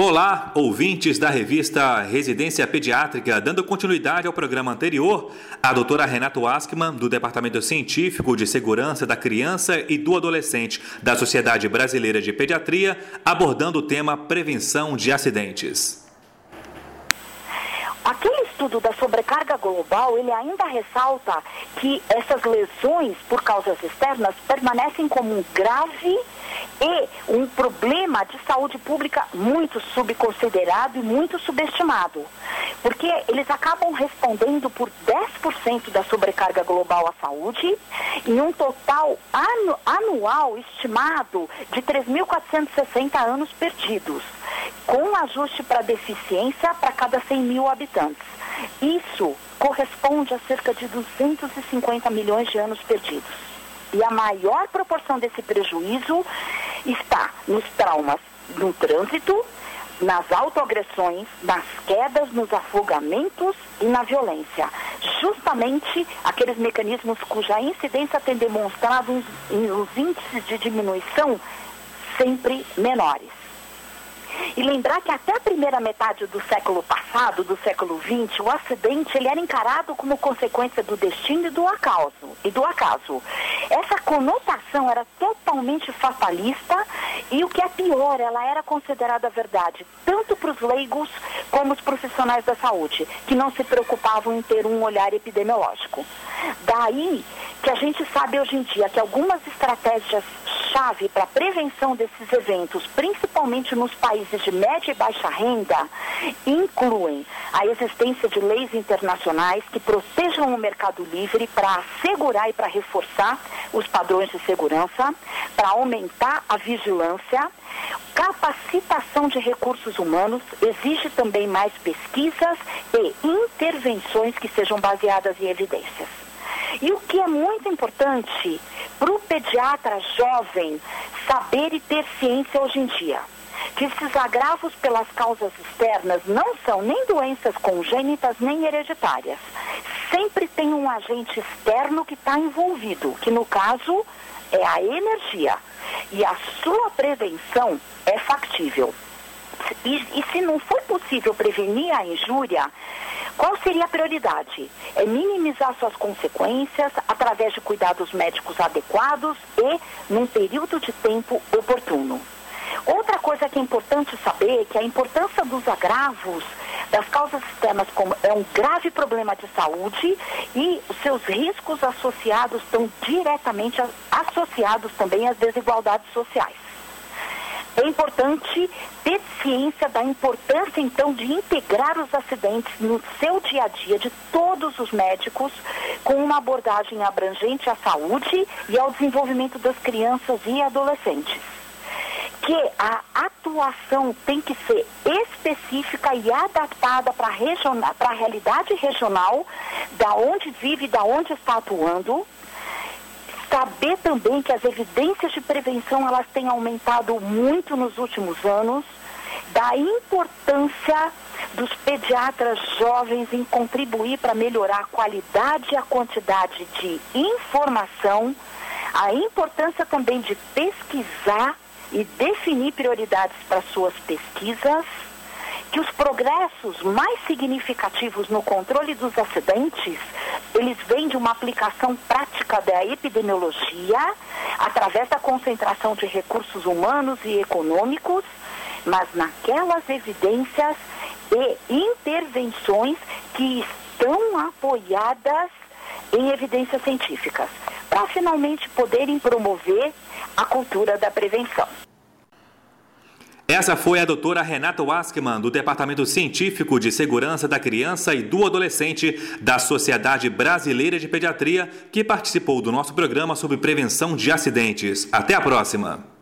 Olá, ouvintes da revista Residência Pediátrica. Dando continuidade ao programa anterior, a doutora Renato Askman, do Departamento Científico de Segurança da Criança e do Adolescente da Sociedade Brasileira de Pediatria, abordando o tema prevenção de acidentes. Aquele estudo da sobrecarga global, ele ainda ressalta que essas lesões por causas externas permanecem como um grave e um problema de saúde pública muito subconsiderado e muito subestimado. Porque eles acabam respondendo por 10% da sobrecarga global à saúde em um total anu anual estimado de 3.460 anos perdidos, com ajuste para deficiência para cada 100 mil habitantes. Isso corresponde a cerca de 250 milhões de anos perdidos. E a maior proporção desse prejuízo está nos traumas no trânsito, nas autoagressões, nas quedas, nos afogamentos e na violência. Justamente aqueles mecanismos cuja incidência tem demonstrado os índices de diminuição sempre menores. E lembrar que até a primeira metade do século passado, do século XX, o acidente ele era encarado como consequência do destino e do acaso. E do acaso. Essa conotação era totalmente fatalista e o que é pior, ela era considerada verdade, tanto para os leigos como os profissionais da saúde, que não se preocupavam em ter um olhar epidemiológico. Daí que a gente sabe hoje em dia que algumas estratégias chave para a prevenção desses eventos, principalmente nos países de média e baixa renda, incluem a existência de leis internacionais que protejam o mercado livre para assegurar e para reforçar os padrões de segurança, para aumentar a vigilância, capacitação de recursos humanos, exige também mais pesquisas e intervenções que sejam baseadas em evidências. E o que é muito importante para o pediatra jovem saber e ter ciência hoje em dia? Que esses agravos pelas causas externas não são nem doenças congênitas nem hereditárias. Sempre tem um agente externo que está envolvido, que no caso é a energia. E a sua prevenção é factível. E, e se não for possível prevenir a injúria, qual seria a prioridade? É minimizar suas consequências através de cuidados médicos adequados e num período de tempo oportuno. Outra coisa que é importante saber é que a importância dos agravos das causas externas como é um grave problema de saúde e os seus riscos associados estão diretamente associados também às desigualdades sociais. É importante ter ciência da importância, então, de integrar os acidentes no seu dia a dia de todos os médicos, com uma abordagem abrangente à saúde e ao desenvolvimento das crianças e adolescentes. Que a atuação tem que ser específica e adaptada para a realidade regional, da onde vive, da onde está atuando Saber também que as evidências de prevenção elas têm aumentado muito nos últimos anos, da importância dos pediatras jovens em contribuir para melhorar a qualidade e a quantidade de informação, a importância também de pesquisar e definir prioridades para suas pesquisas que os progressos mais significativos no controle dos acidentes, eles vêm de uma aplicação prática da epidemiologia, através da concentração de recursos humanos e econômicos, mas naquelas evidências e intervenções que estão apoiadas em evidências científicas, para finalmente poderem promover a cultura da prevenção. Essa foi a doutora Renata Waskman, do Departamento Científico de Segurança da Criança e do Adolescente da Sociedade Brasileira de Pediatria, que participou do nosso programa sobre prevenção de acidentes. Até a próxima!